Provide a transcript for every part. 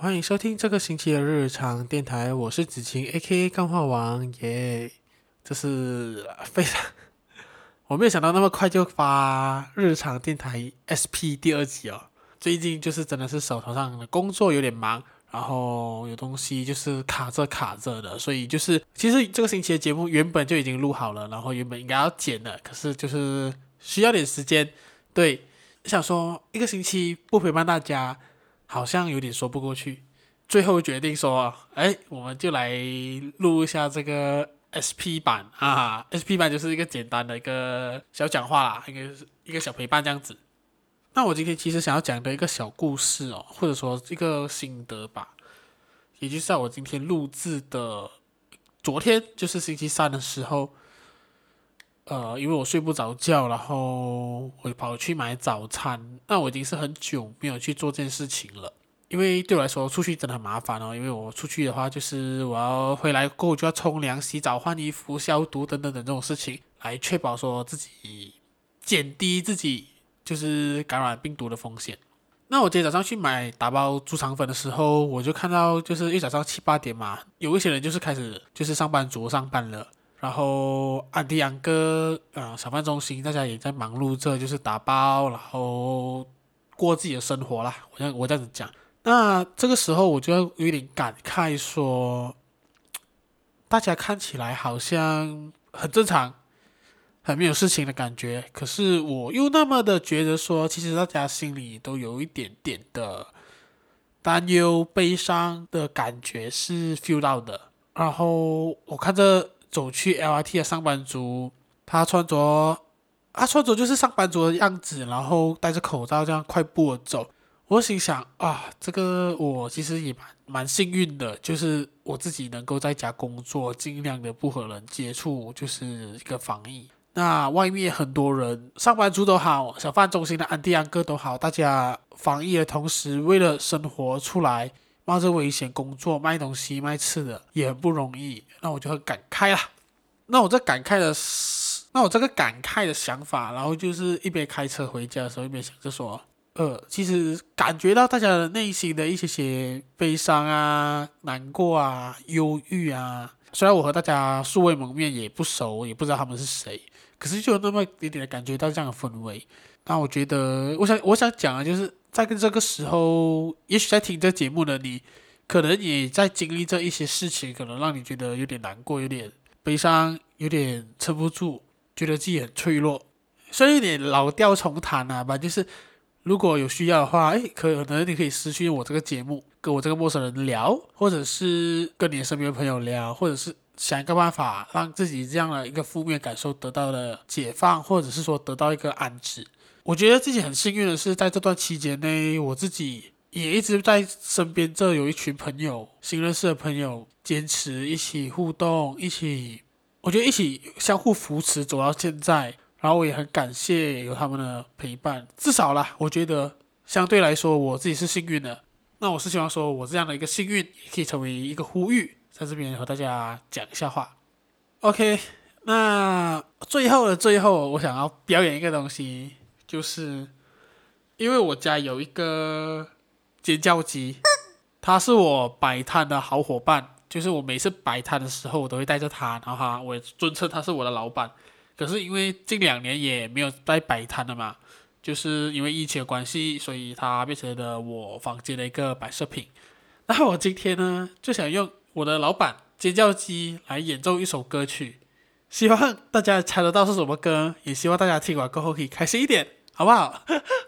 欢迎收听这个星期的日常电台，我是子晴，A.K.A. 干话王耶。这是非常，我没有想到那么快就发日常电台 SP 第二集哦。最近就是真的是手头上的工作有点忙，然后有东西就是卡着卡着的，所以就是其实这个星期的节目原本就已经录好了，然后原本应该要剪的，可是就是需要点时间。对，想说一个星期不陪伴大家。好像有点说不过去，最后决定说，哎，我们就来录一下这个 SP 版啊，SP 版就是一个简单的一个小讲话啦，一个一个小陪伴这样子。那我今天其实想要讲的一个小故事哦，或者说一个心得吧，也就是在我今天录制的昨天，就是星期三的时候。呃，因为我睡不着觉，然后我跑去买早餐。那我已经是很久没有去做这件事情了，因为对我来说出去真的很麻烦哦。因为我出去的话，就是我要回来过后就要冲凉、洗澡、换衣服、消毒等等等这种事情，来确保说自己减低自己就是感染病毒的风险。那我今天早上去买打包猪肠粉的时候，我就看到就是一早上七八点嘛，有一些人就是开始就是上班族上班了。然后安迪安哥啊，小贩中心大家也在忙碌着，就是打包，然后过自己的生活啦。我这样我这样子讲，那这个时候我就有点感慨说，大家看起来好像很正常，很没有事情的感觉。可是我又那么的觉得说，其实大家心里都有一点点的担忧、悲伤的感觉是 feel 到的。然后我看着。走去 LRT 的上班族，他穿着，他穿着就是上班族的样子，然后戴着口罩这样快步的走。我心想啊，这个我其实也蛮蛮幸运的，就是我自己能够在家工作，尽量的不和人接触，就是一个防疫。那外面很多人，上班族都好，小贩中心的安迪安哥都好，大家防疫的同时，为了生活出来。冒着危险工作卖东西卖吃的也很不容易，那我就很感慨啦。那我这感慨的，那我这个感慨的想法，然后就是一边开车回家的时候，一边想着说，呃，其实感觉到大家的内心的一些些悲伤啊、难过啊、忧郁啊。虽然我和大家素未谋面，也不熟，也不知道他们是谁，可是就有那么一点点的感觉到这样的氛围。那我觉得，我想我想讲的就是。在跟这个时候，也许在听这节目的你，可能也在经历着一些事情，可能让你觉得有点难过、有点悲伤、有点撑不住，觉得自己很脆弱。虽然有点老调重弹啊吧，就是如果有需要的话，哎，可能你可以私讯我这个节目，跟我这个陌生人聊，或者是跟你身边朋友聊，或者是想一个办法让自己这样的一个负面感受得到了解放，或者是说得到一个安置。我觉得自己很幸运的是，在这段期间内，我自己也一直在身边，这有一群朋友，新认识的朋友，坚持一起互动，一起，我觉得一起相互扶持走到现在。然后我也很感谢有他们的陪伴，至少啦，我觉得相对来说我自己是幸运的。那我是希望说，我这样的一个幸运也可以成为一个呼吁，在这边和大家讲一下话。OK，那最后的最后，我想要表演一个东西。就是因为我家有一个尖叫鸡，它是我摆摊的好伙伴。就是我每次摆摊的时候，我都会带着它，然后哈，我尊称它是我的老板。可是因为近两年也没有在摆摊了嘛，就是因为疫情的关系，所以它变成了我房间的一个摆设品。那我今天呢，就想用我的老板尖叫鸡来演奏一首歌曲，希望大家猜得到是什么歌，也希望大家听完过后可以开心一点。好不好？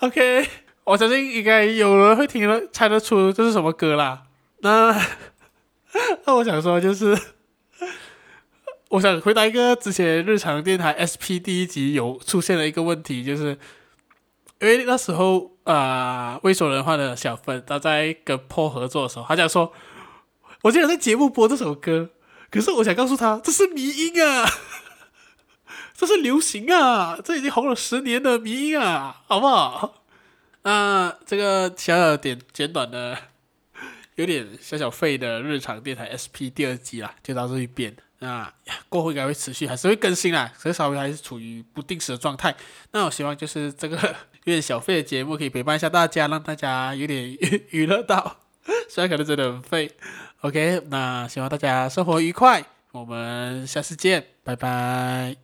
OK，我相信应该有人会听了猜得出这是什么歌啦。那 那我想说就是。我想回答一个之前日常电台 SP 第一集有出现的一个问题，就是因为那时候啊，未说人话的小芬他在跟 Paul 合作的时候，他讲说，我竟然在节目播这首歌，可是我想告诉他，这是迷音啊，这是流行啊，这已经红了十年的迷音啊，好不好？那这个小小点简短的，有点小小废的日常电台 SP 第二集啦，就到这一边。那过后应该会持续，还是会更新啦，所以稍微还是处于不定时的状态。那我希望就是这个有点小废的节目可以陪伴一下大家，让大家有点娱娱乐到，虽然可能真的很废。OK，那希望大家生活愉快，我们下次见，拜拜。